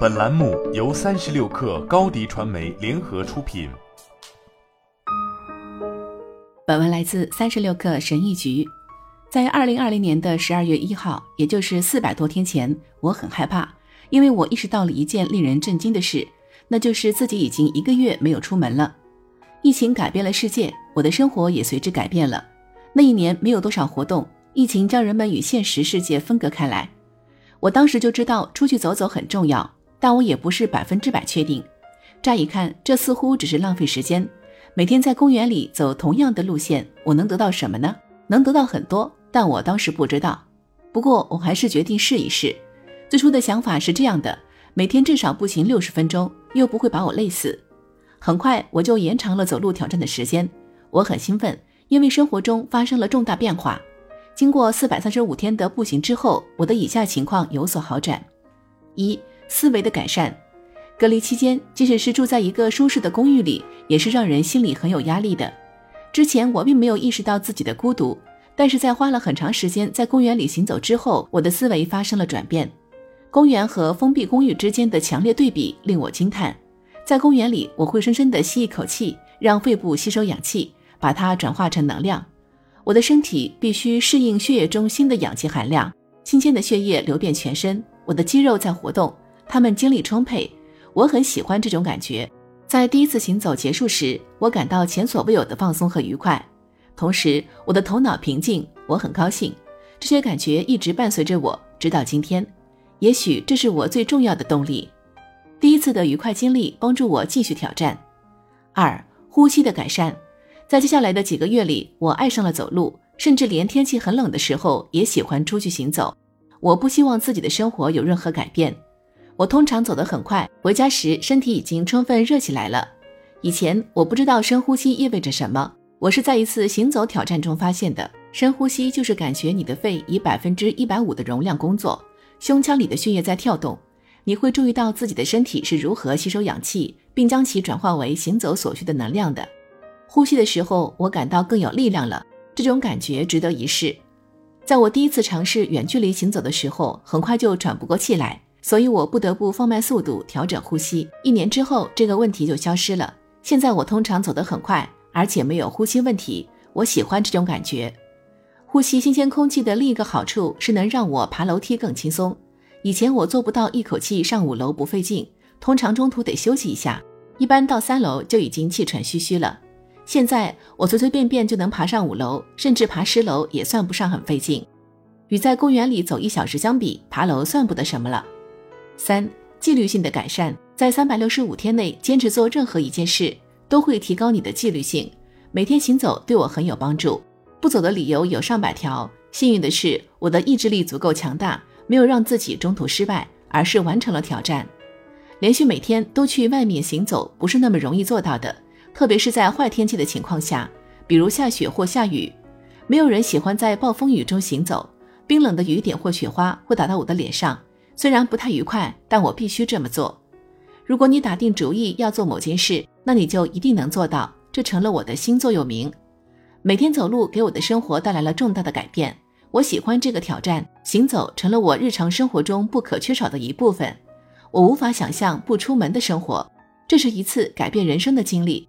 本栏目由三十六氪高低传媒联合出品。本文来自三十六氪神译局。在二零二零年的十二月一号，也就是四百多天前，我很害怕，因为我意识到了一件令人震惊的事，那就是自己已经一个月没有出门了。疫情改变了世界，我的生活也随之改变了。那一年没有多少活动，疫情将人们与现实世界分隔开来。我当时就知道出去走走很重要，但我也不是百分之百确定。乍一看，这似乎只是浪费时间。每天在公园里走同样的路线，我能得到什么呢？能得到很多，但我当时不知道。不过我还是决定试一试。最初的想法是这样的：每天至少步行六十分钟，又不会把我累死。很快我就延长了走路挑战的时间。我很兴奋，因为生活中发生了重大变化。经过四百三十五天的步行之后，我的以下情况有所好转：一、思维的改善。隔离期间，即使是住在一个舒适的公寓里，也是让人心里很有压力的。之前我并没有意识到自己的孤独，但是在花了很长时间在公园里行走之后，我的思维发生了转变。公园和封闭公寓之间的强烈对比令我惊叹。在公园里，我会深深地吸一口气，让肺部吸收氧气，把它转化成能量。我的身体必须适应血液中新的氧气含量，新鲜的血液流遍全身。我的肌肉在活动，它们精力充沛。我很喜欢这种感觉。在第一次行走结束时，我感到前所未有的放松和愉快，同时我的头脑平静。我很高兴，这些感觉一直伴随着我，直到今天。也许这是我最重要的动力。第一次的愉快经历帮助我继续挑战。二、呼吸的改善。在接下来的几个月里，我爱上了走路，甚至连天气很冷的时候也喜欢出去行走。我不希望自己的生活有任何改变。我通常走得很快，回家时身体已经充分热起来了。以前我不知道深呼吸意味着什么，我是在一次行走挑战中发现的。深呼吸就是感觉你的肺以百分之一百五的容量工作，胸腔里的血液在跳动，你会注意到自己的身体是如何吸收氧气，并将其转化为行走所需的能量的。呼吸的时候，我感到更有力量了。这种感觉值得一试。在我第一次尝试远距离行走的时候，很快就喘不过气来，所以我不得不放慢速度，调整呼吸。一年之后，这个问题就消失了。现在我通常走得很快，而且没有呼吸问题。我喜欢这种感觉。呼吸新鲜空气的另一个好处是能让我爬楼梯更轻松。以前我做不到一口气上五楼不费劲，通常中途得休息一下，一般到三楼就已经气喘吁吁了。现在我随随便便就能爬上五楼，甚至爬十楼也算不上很费劲。与在公园里走一小时相比，爬楼算不得什么了。三、纪律性的改善，在三百六十五天内坚持做任何一件事，都会提高你的纪律性。每天行走对我很有帮助。不走的理由有上百条，幸运的是我的意志力足够强大，没有让自己中途失败，而是完成了挑战。连续每天都去外面行走，不是那么容易做到的。特别是在坏天气的情况下，比如下雪或下雨，没有人喜欢在暴风雨中行走。冰冷的雨点或雪花会打到我的脸上，虽然不太愉快，但我必须这么做。如果你打定主意要做某件事，那你就一定能做到。这成了我的新座右铭。每天走路给我的生活带来了重大的改变。我喜欢这个挑战，行走成了我日常生活中不可缺少的一部分。我无法想象不出门的生活。这是一次改变人生的经历。